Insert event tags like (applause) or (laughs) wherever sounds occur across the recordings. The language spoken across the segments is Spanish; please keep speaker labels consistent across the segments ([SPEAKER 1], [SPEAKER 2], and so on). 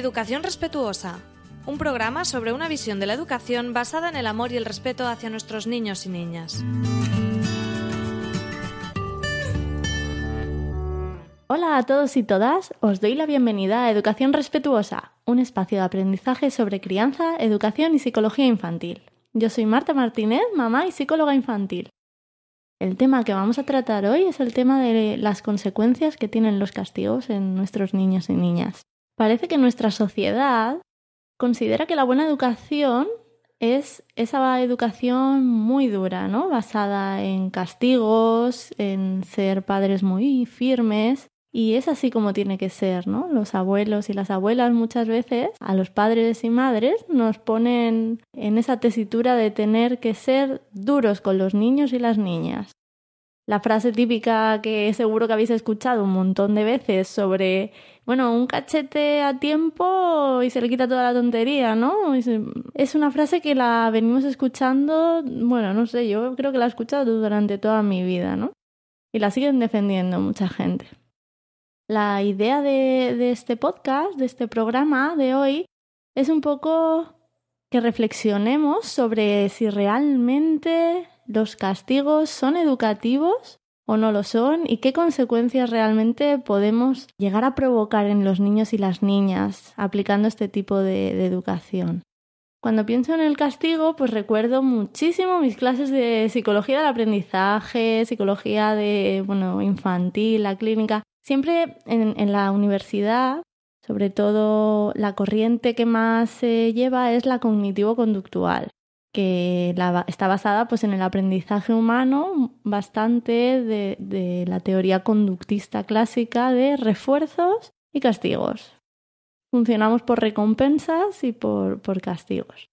[SPEAKER 1] Educación Respetuosa, un programa sobre una visión de la educación basada en el amor y el respeto hacia nuestros niños y niñas.
[SPEAKER 2] Hola a todos y todas, os doy la bienvenida a Educación Respetuosa, un espacio de aprendizaje sobre crianza, educación y psicología infantil. Yo soy Marta Martínez, mamá y psicóloga infantil. El tema que vamos a tratar hoy es el tema de las consecuencias que tienen los castigos en nuestros niños y niñas. Parece que nuestra sociedad considera que la buena educación es esa educación muy dura, ¿no? Basada en castigos, en ser padres muy firmes. Y es así como tiene que ser, ¿no? Los abuelos y las abuelas muchas veces a los padres y madres nos ponen en esa tesitura de tener que ser duros con los niños y las niñas. La frase típica que seguro que habéis escuchado un montón de veces sobre bueno, un cachete a tiempo y se le quita toda la tontería, ¿no? Es una frase que la venimos escuchando, bueno, no sé, yo creo que la he escuchado durante toda mi vida, ¿no? Y la siguen defendiendo mucha gente. La idea de, de este podcast, de este programa de hoy, es un poco que reflexionemos sobre si realmente los castigos son educativos o no lo son y qué consecuencias realmente podemos llegar a provocar en los niños y las niñas aplicando este tipo de, educación. Cuando pienso en el castigo, pues recuerdo muchísimo mis clases de psicología del aprendizaje, psicología de, bueno, infantil, la clínica. Siempre en, en la universidad, sobre todo la corriente que más se lleva es la cognitivo-conductual que está basada pues, en el aprendizaje humano bastante de, la teoría conductista clásica de refuerzos y castigos. Funcionamos por recompensas y por, por castigos.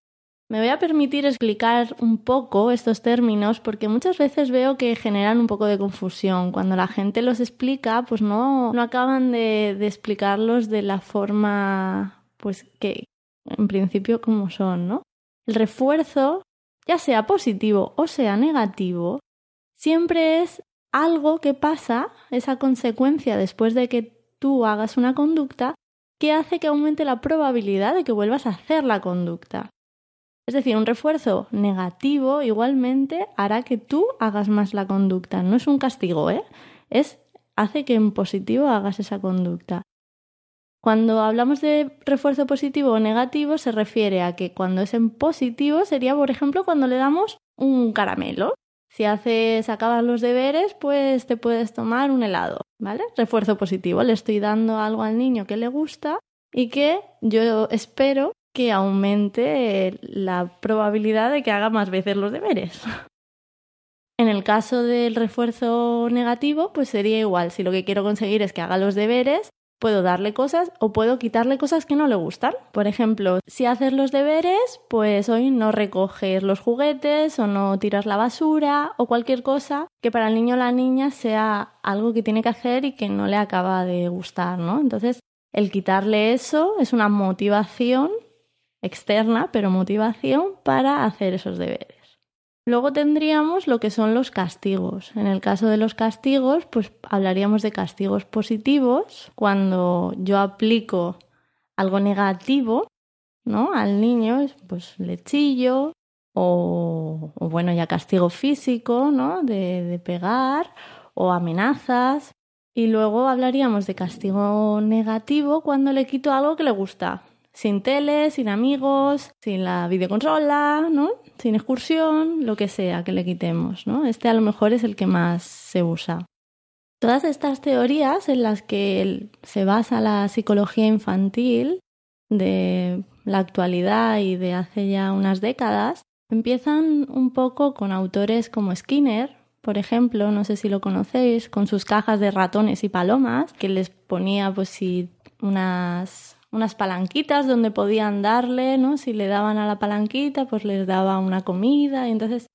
[SPEAKER 2] Me voy a permitir explicar un poco estos términos porque muchas veces veo que generan un poco de confusión. Cuando la gente los explica, pues no, no acaban de, de explicarlos de la forma pues que en principio como son, ¿no? El refuerzo, ya sea positivo o sea negativo, siempre es algo que pasa, esa consecuencia después de que tú hagas una conducta, que hace que aumente la probabilidad de que vuelvas a hacer la conducta. Es decir, un refuerzo negativo igualmente hará que tú hagas más la conducta. No es un castigo, ¿eh? Es hace que en positivo hagas esa conducta. Cuando hablamos de refuerzo positivo o negativo, se refiere a que cuando es en positivo sería, por ejemplo, cuando le damos un caramelo. Si haces, acabas los deberes, pues te puedes tomar un helado, ¿vale? Refuerzo positivo. Le estoy dando algo al niño que le gusta y que yo espero que aumente la probabilidad de que haga más veces los deberes. (laughs) En el caso del refuerzo negativo, pues sería igual. Si lo que quiero conseguir es que haga los deberes, Puedo darle cosas o puedo quitarle cosas que no le gustan. Por ejemplo, si haces los deberes, pues hoy no recoges los juguetes o no tiras la basura o cualquier cosa que para el niño o la niña sea algo que tiene que hacer y que no le acaba de gustar, ¿no? Entonces, el quitarle eso es una motivación externa, pero motivación para hacer esos deberes. Luego tendríamos lo que son los castigos. En el caso de los castigos, pues hablaríamos de castigos positivos, cuando yo aplico algo negativo, ¿no? Al niño, pues lechillo o, o bueno, ya castigo físico, ¿no? De pegar o amenazas. Y luego hablaríamos de castigo negativo cuando le quito algo que le gusta, sin tele, sin amigos, sin la videoconsola, ¿no? Sin excursión, lo que sea que le quitemos, ¿no? Este a lo mejor es el que más se usa. Todas estas teorías en las que se basa la psicología infantil de la actualidad y de hace ya unas décadas empiezan un poco con autores como Skinner, por ejemplo, no sé si lo conocéis, con sus cajas de ratones y palomas, que les ponía pues si unas unas palanquitas donde podían darle, ¿no? Si le daban a la palanquita, pues les daba una comida y entonces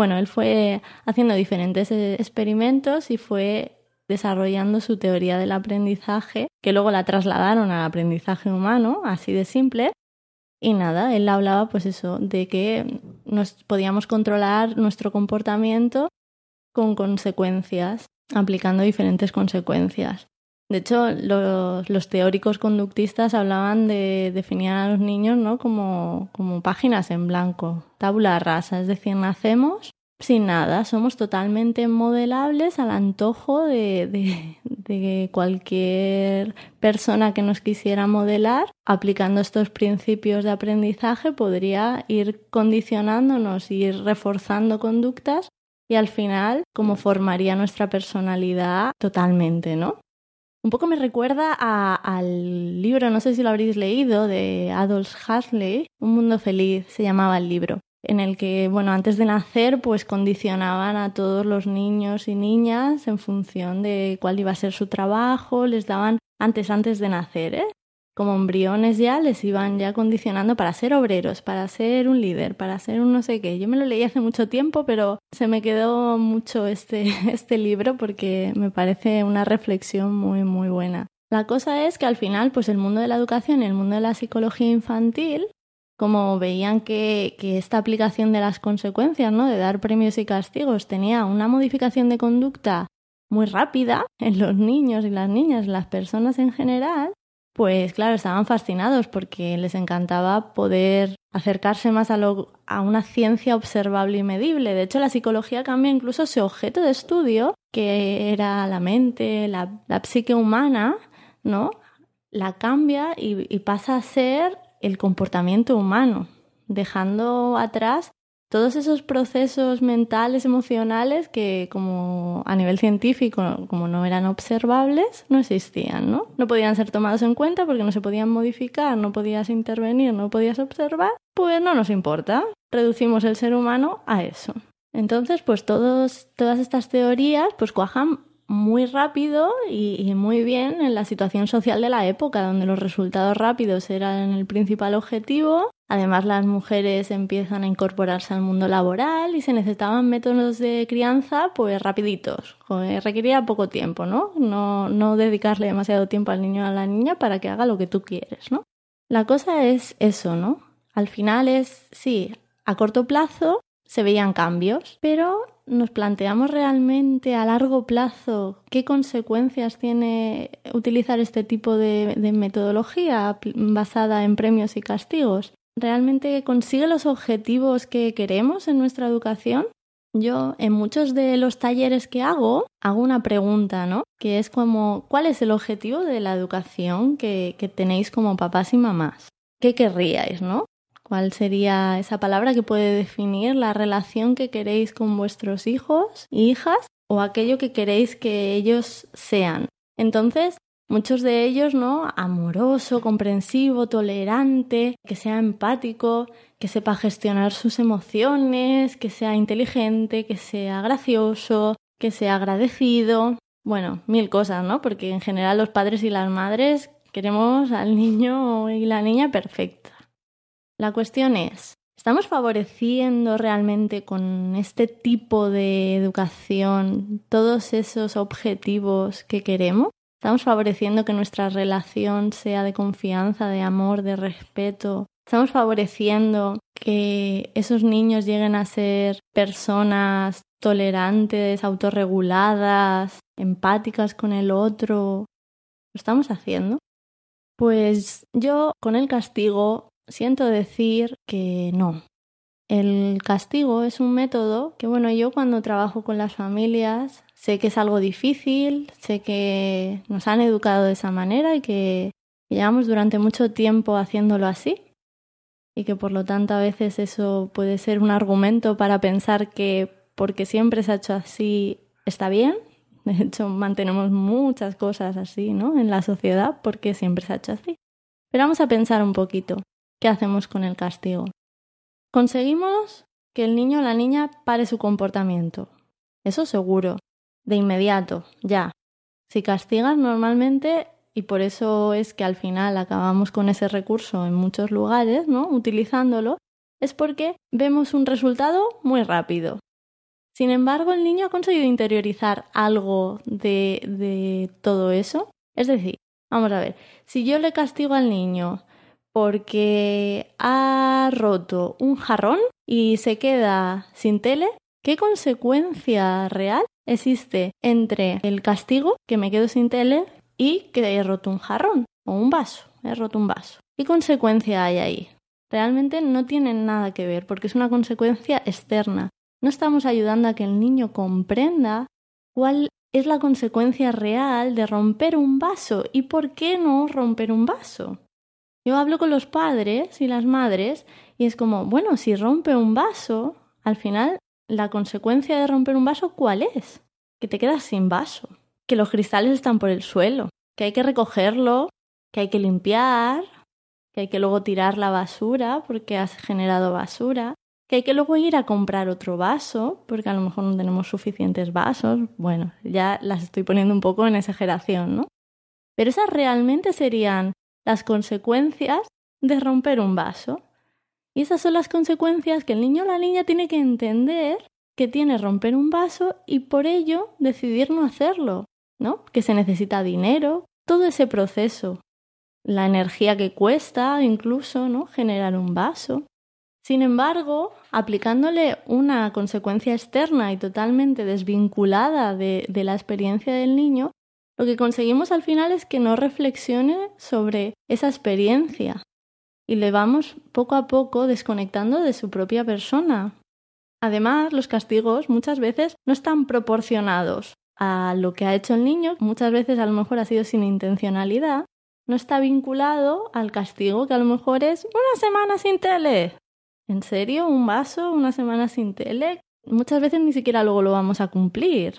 [SPEAKER 2] bueno, él fue haciendo diferentes eh, experimentos y fue desarrollando su teoría del aprendizaje, que luego la trasladaron al aprendizaje humano, así de simple. Y nada, él hablaba pues eso, de que nos podíamos controlar nuestro comportamiento con consecuencias, aplicando diferentes consecuencias. De hecho, los, teóricos conductistas hablaban de definir a los niños ¿no? como, como páginas en blanco, tabula rasa, es decir, nacemos sin nada, somos totalmente modelables al antojo de, cualquier persona que nos quisiera modelar. Aplicando estos principios de aprendizaje podría ir condicionándonos, ir reforzando conductas y al final como formaría nuestra personalidad totalmente, ¿no? Un poco me recuerda al libro, no sé si lo habréis leído, de Adolf Huxley, Un mundo feliz, se llamaba el libro, en el que, bueno, antes de nacer, pues condicionaban a todos los niños y niñas en función de cuál iba a ser su trabajo, les daban antes, antes de nacer, ¿eh? Como embriones ya les iban ya condicionando para ser obreros, para ser un líder, para ser un no sé qué. Yo me lo leí hace mucho tiempo, pero se me quedó mucho este, (laughs) este libro porque me parece una reflexión muy, muy buena. La cosa es que al final, pues el mundo de la educación y el mundo de la psicología infantil, como veían que, que esta aplicación de las consecuencias, ¿no? De dar premios y castigos tenía una modificación de conducta muy rápida en los niños y las niñas, las personas en general, pues claro, estaban fascinados porque les encantaba poder acercarse más a, lo, a una ciencia observable y medible. De hecho, la psicología cambia incluso ese objeto de estudio, que era la mente, la psique humana, ¿no? La cambia y pasa a ser el comportamiento humano, dejando atrás todos esos procesos mentales, emocionales que como a nivel científico, como no eran observables, no existían, ¿no? No podían ser tomados en cuenta porque no se podían modificar, no podías intervenir, no podías observar, pues no nos importa. Reducimos el ser humano a eso. Entonces, pues todos, todas estas teorías pues cuajan muy rápido y, muy bien en la situación social de la época, donde los resultados rápidos eran el principal objetivo. Además, las mujeres empiezan a incorporarse al mundo laboral y se necesitaban métodos de crianza pues rapiditos. Requería poco tiempo, ¿no? ¿no? No dedicarle demasiado tiempo al niño o a la niña para que haga lo que tú quieres, ¿no? La cosa es eso, ¿no? Al final es, sí, a corto plazo se veían cambios, pero nos planteamos realmente a largo plazo qué consecuencias tiene utilizar este tipo de, metodología basada en premios y castigos. ¿Realmente consigue los objetivos que queremos en nuestra educación? Yo en muchos de los talleres que hago hago una pregunta, ¿no? Que es como, ¿cuál es el objetivo de la educación que, tenéis como papás y mamás? ¿Qué querríais, no? ¿Cuál sería esa palabra que puede definir la relación que queréis con vuestros hijos hijas o aquello que queréis que ellos sean? Entonces, muchos de ellos, ¿no? Amoroso, comprensivo, tolerante, que sea empático, que sepa gestionar sus emociones, que sea inteligente, que sea gracioso, que sea agradecido. Bueno, mil cosas, ¿no? Porque en general los padres y las madres queremos al niño y la niña perfecta. La cuestión es, ¿estamos favoreciendo realmente con este tipo de educación todos esos objetivos que queremos? ¿Estamos favoreciendo que nuestra relación sea de confianza, de amor, de respeto? ¿Estamos favoreciendo que esos niños lleguen a ser personas tolerantes, autorreguladas, empáticas con el otro? ¿Lo estamos haciendo? Pues yo con el castigo siento decir que no. El castigo es un método que, bueno, yo cuando trabajo con las familias sé que es algo difícil, sé que nos han educado de esa manera y que llevamos durante mucho tiempo haciéndolo así y que por lo tanto a veces eso puede ser un argumento para pensar que porque siempre se ha hecho así está bien. De hecho, mantenemos muchas cosas así, ¿no? En la sociedad porque siempre se ha hecho así. Pero vamos a pensar un poquito. ¿Qué hacemos con el castigo? Conseguimos que el niño o la niña pare su comportamiento. Eso seguro. De inmediato, ya. Si castigas normalmente, y por eso es que al final acabamos con ese recurso en muchos lugares, ¿no? Utilizándolo, es porque vemos un resultado muy rápido. Sin embargo, el niño ha conseguido interiorizar algo de, de todo eso. Es decir, vamos a ver, si yo le castigo al niño porque ha roto un jarrón y se queda sin tele, ¿qué consecuencia real existe entre el castigo, que me quedo sin tele, y que he roto un jarrón o un vaso? He roto un vaso. ¿Qué consecuencia hay ahí? Realmente no tienen nada que ver porque es una consecuencia externa. No estamos ayudando a que el niño comprenda cuál es la consecuencia real de romper un vaso y por qué no romper un vaso. Yo hablo con los padres y las madres y es como, bueno, si rompe un vaso, al final la consecuencia de romper un vaso, ¿cuál es? Que te quedas sin vaso, que los cristales están por el suelo, que hay que recogerlo, que hay que limpiar, que hay que luego tirar la basura porque has generado basura, que hay que luego ir a comprar otro vaso porque a lo mejor no tenemos suficientes vasos. Bueno, ya las estoy poniendo un poco en exageración, ¿no? Pero esas realmente serían las consecuencias de romper un vaso. Y esas son las consecuencias que el niño o la niña tiene que entender que tiene romper un vaso y por ello decidir no hacerlo, ¿no? Que se necesita dinero, todo ese proceso, la energía que cuesta incluso, ¿no? Generar un vaso. Sin embargo, aplicándole una consecuencia externa y totalmente desvinculada de, de la experiencia del niño, lo que conseguimos al final es que no reflexione sobre esa experiencia y le vamos poco a poco desconectando de su propia persona. Además, los castigos muchas veces no están proporcionados a lo que ha hecho el niño, muchas veces a lo mejor ha sido sin intencionalidad, no está vinculado al castigo que a lo mejor es una semana sin tele. ¿En serio? ¿Un vaso? ¿Una semana sin tele? Muchas veces ni siquiera luego lo vamos a cumplir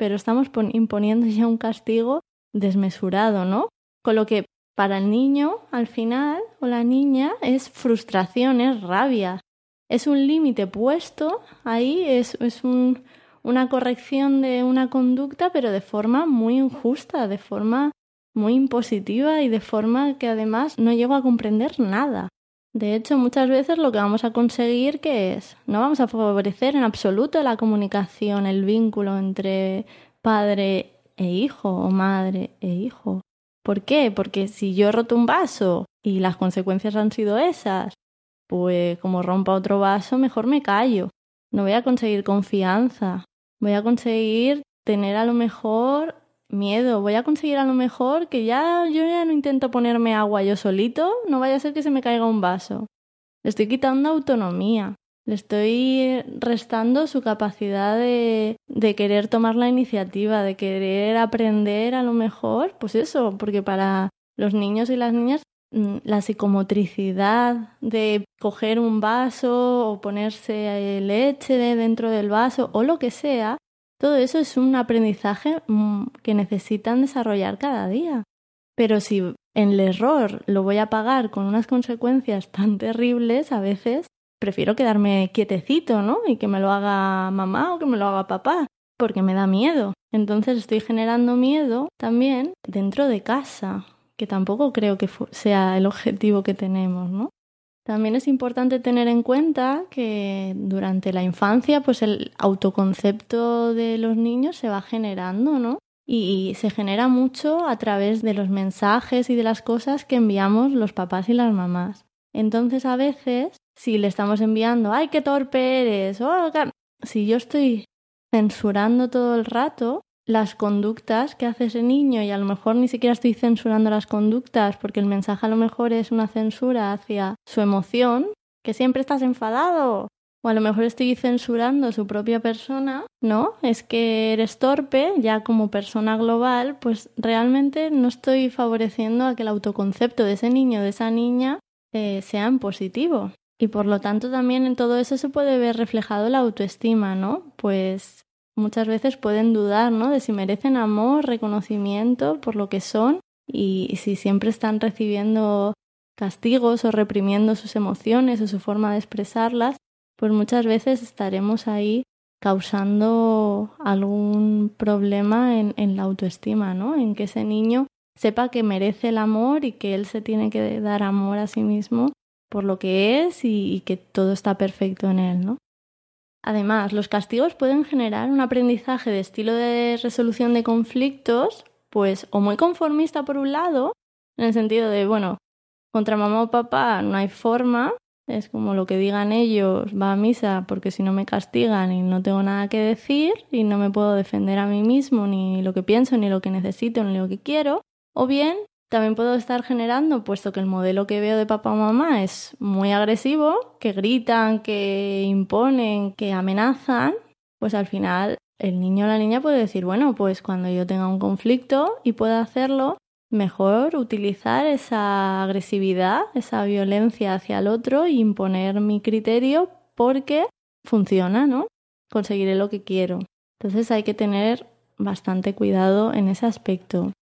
[SPEAKER 2] pero estamos imponiendo ya un castigo desmesurado, ¿no? Con lo que para el niño, al final, o la niña, es frustración, es rabia. Es un límite puesto ahí, es, es un, una corrección de una conducta, pero de forma muy injusta, de forma muy impositiva y de forma que además no llego a comprender nada. De hecho, muchas veces lo que vamos a conseguir que es, no vamos a favorecer en absoluto la comunicación, el vínculo entre padre e hijo o madre e hijo. ¿Por qué? Porque si yo he roto un vaso y las consecuencias han sido esas, pues como rompa otro vaso, mejor me callo. No voy a conseguir confianza. Voy a conseguir tener a lo mejor miedo. Voy a conseguir a lo mejor que ya yo ya no intento ponerme agua yo solito, no vaya a ser que se me caiga un vaso. Estoy quitando autonomía. Le estoy restando su capacidad de, querer tomar la iniciativa, de querer aprender a lo mejor, pues eso, porque para los niños y las niñas mm, la psicomotricidad de coger un vaso o ponerse leche dentro del vaso o lo que sea, todo eso es un aprendizaje mm, que necesitan desarrollar cada día. Pero si en el error lo voy a pagar con unas consecuencias tan terribles, a veces prefiero quedarme quietecito, ¿no? Y que me lo haga mamá o que me lo haga papá, porque me da miedo. Entonces estoy generando miedo también dentro de casa, que tampoco creo que sea el objetivo que tenemos, ¿no? También es importante tener en cuenta que durante la infancia, pues el autoconcepto de los niños se va generando, ¿no? Y se genera mucho a través de los mensajes y de las cosas que enviamos los papás y las mamás. Entonces, a veces, si le estamos enviando, ¡ay, qué torpe eres! Oh, si yo estoy censurando todo el rato, las conductas que hace ese niño y a lo mejor ni siquiera estoy censurando las conductas porque el mensaje a lo mejor es una censura hacia su emoción, que siempre estás enfadado. O a lo mejor estoy censurando su propia persona, ¿no? Es que eres torpe, ya como persona global, pues realmente no estoy favoreciendo a que el autoconcepto de ese niño o de esa niña eh, sea en positivo. Y por lo tanto también en todo eso se puede ver reflejado la autoestima, ¿no? Pues muchas veces pueden dudar, ¿no? De si merecen amor, reconocimiento por lo que son y si siempre están recibiendo castigos o reprimiendo sus emociones o su forma de expresarlas, pues muchas veces estaremos ahí causando algún problema en, en la autoestima, ¿no? En que ese niño sepa que merece el amor y que él se tiene que dar amor a sí mismo por lo que es y, que todo está perfecto en él, ¿no? Además, los castigos pueden generar un aprendizaje de estilo de resolución de conflictos, pues o muy conformista por un lado, en el sentido de, bueno, contra mamá o papá no hay forma, es como lo que digan ellos, va a misa porque si no me castigan y no tengo nada que decir y no me puedo defender a mí mismo, ni lo que pienso, ni lo que necesito, ni lo que quiero. O bien también puedo estar generando, puesto que el modelo que veo de papá o mamá es muy agresivo, que gritan, que imponen, que amenazan, pues al final el niño o la niña puede decir, bueno, pues cuando yo tenga un conflicto y pueda hacerlo, mejor utilizar esa agresividad, esa violencia hacia el otro e imponer mi criterio porque funciona, ¿no? Conseguiré lo que quiero. Entonces hay que tener bastante cuidado en ese aspecto.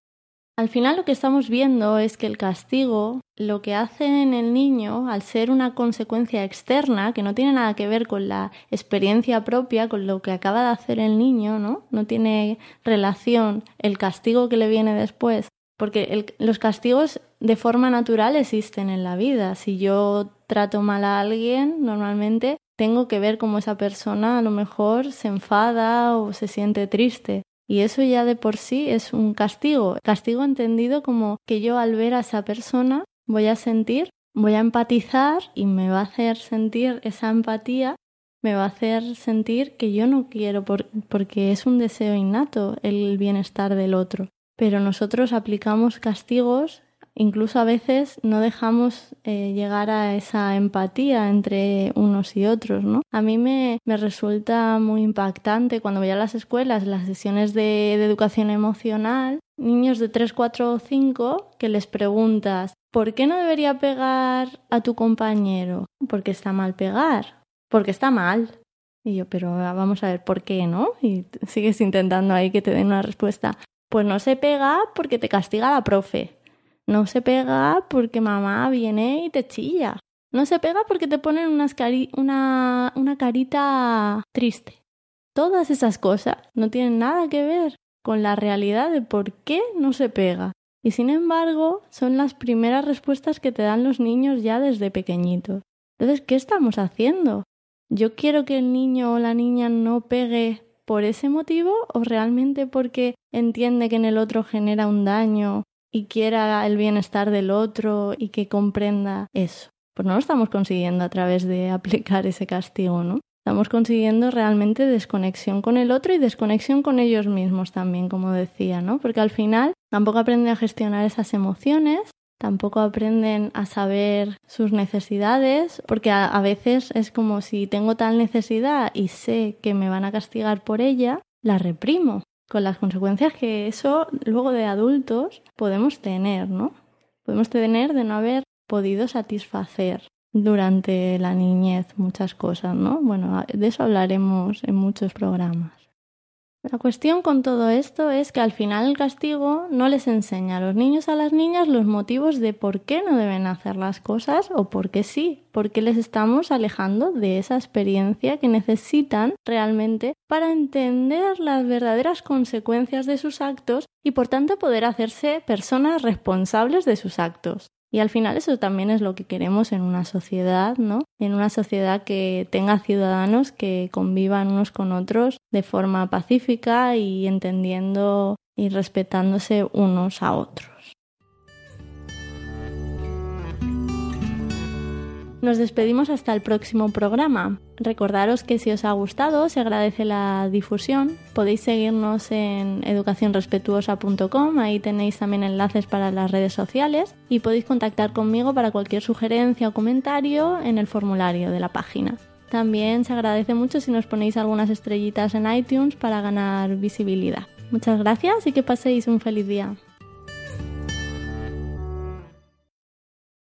[SPEAKER 2] Al final lo que estamos viendo es que el castigo lo que hace en el niño, al ser una consecuencia externa, que no tiene nada que ver con la experiencia propia, con lo que acaba de hacer el niño, ¿no? No tiene relación el castigo que le viene después, porque los castigos de forma natural existen en la vida. Si yo trato mal a alguien, normalmente tengo que ver cómo esa persona a lo mejor se enfada o se siente triste. Y eso ya de por sí es un castigo. Castigo entendido como que yo al ver a esa persona voy a sentir, voy a empatizar y me va a hacer sentir esa empatía, me va a hacer sentir que yo no quiero porque es un deseo innato el bienestar del otro. Pero nosotros aplicamos castigos incluso a veces no dejamos eh, llegar a esa empatía entre unos y otros, ¿no? A mí me, me, resulta muy impactante cuando voy a las escuelas, las sesiones de, de educación emocional, niños de 3, 4 o 5 que les preguntas, ¿por qué no debería pegar a tu compañero? Porque está mal pegar, porque está mal. Y yo, pero vamos a ver por qué, ¿no? Y sigues intentando ahí que te den una respuesta. Pues no se pega porque te castiga la profe. No se pega porque mamá viene y te chilla. No se pega porque te ponen una, una carita triste. Todas esas cosas no tienen nada que ver con la realidad de por qué no se pega. Y sin embargo, son las primeras respuestas que te dan los niños ya desde pequeñitos. Entonces, ¿qué estamos haciendo? ¿Yo quiero que el niño o la niña no pegue por ese motivo o realmente porque entiende que en el otro genera un daño y quiera el bienestar del otro y que comprenda eso. Pues no lo estamos consiguiendo a través de (laughs) aplicar ese castigo, ¿no? Estamos consiguiendo realmente desconexión con el otro y desconexión con ellos mismos también, como decía, ¿no? Porque al final tampoco aprenden a gestionar esas emociones, tampoco aprenden a saber sus necesidades, porque a, a, veces es como si tengo tal necesidad y sé que me van a castigar por ella, la reprimo con las consecuencias que eso luego de adultos podemos tener, ¿no? Podemos tener de no haber podido satisfacer durante la niñez muchas cosas, ¿no? Bueno, de eso hablaremos en muchos programas. La cuestión con todo esto es que al final el castigo no les enseña a los niños a las niñas los motivos de por qué no deben hacer las cosas o por qué sí, porque les estamos alejando de esa experiencia que necesitan realmente para entender las verdaderas consecuencias de sus actos y por tanto poder hacerse personas responsables de sus actos. Y al final eso también es lo que queremos en una sociedad, ¿no? En una sociedad que tenga ciudadanos que convivan unos con otros de forma pacífica y entendiendo y respetándose unos a otros. Nos despedimos hasta el próximo programa. Recordaros que si os ha gustado, se agradece la difusión. Podéis seguirnos en educacionrespetuosa.com, ahí tenéis también enlaces para las redes sociales y podéis contactar conmigo para cualquier sugerencia o comentario en el formulario de la página. También se agradece mucho si nos ponéis algunas estrellitas en iTunes para ganar visibilidad. Muchas gracias y que paséis un feliz día.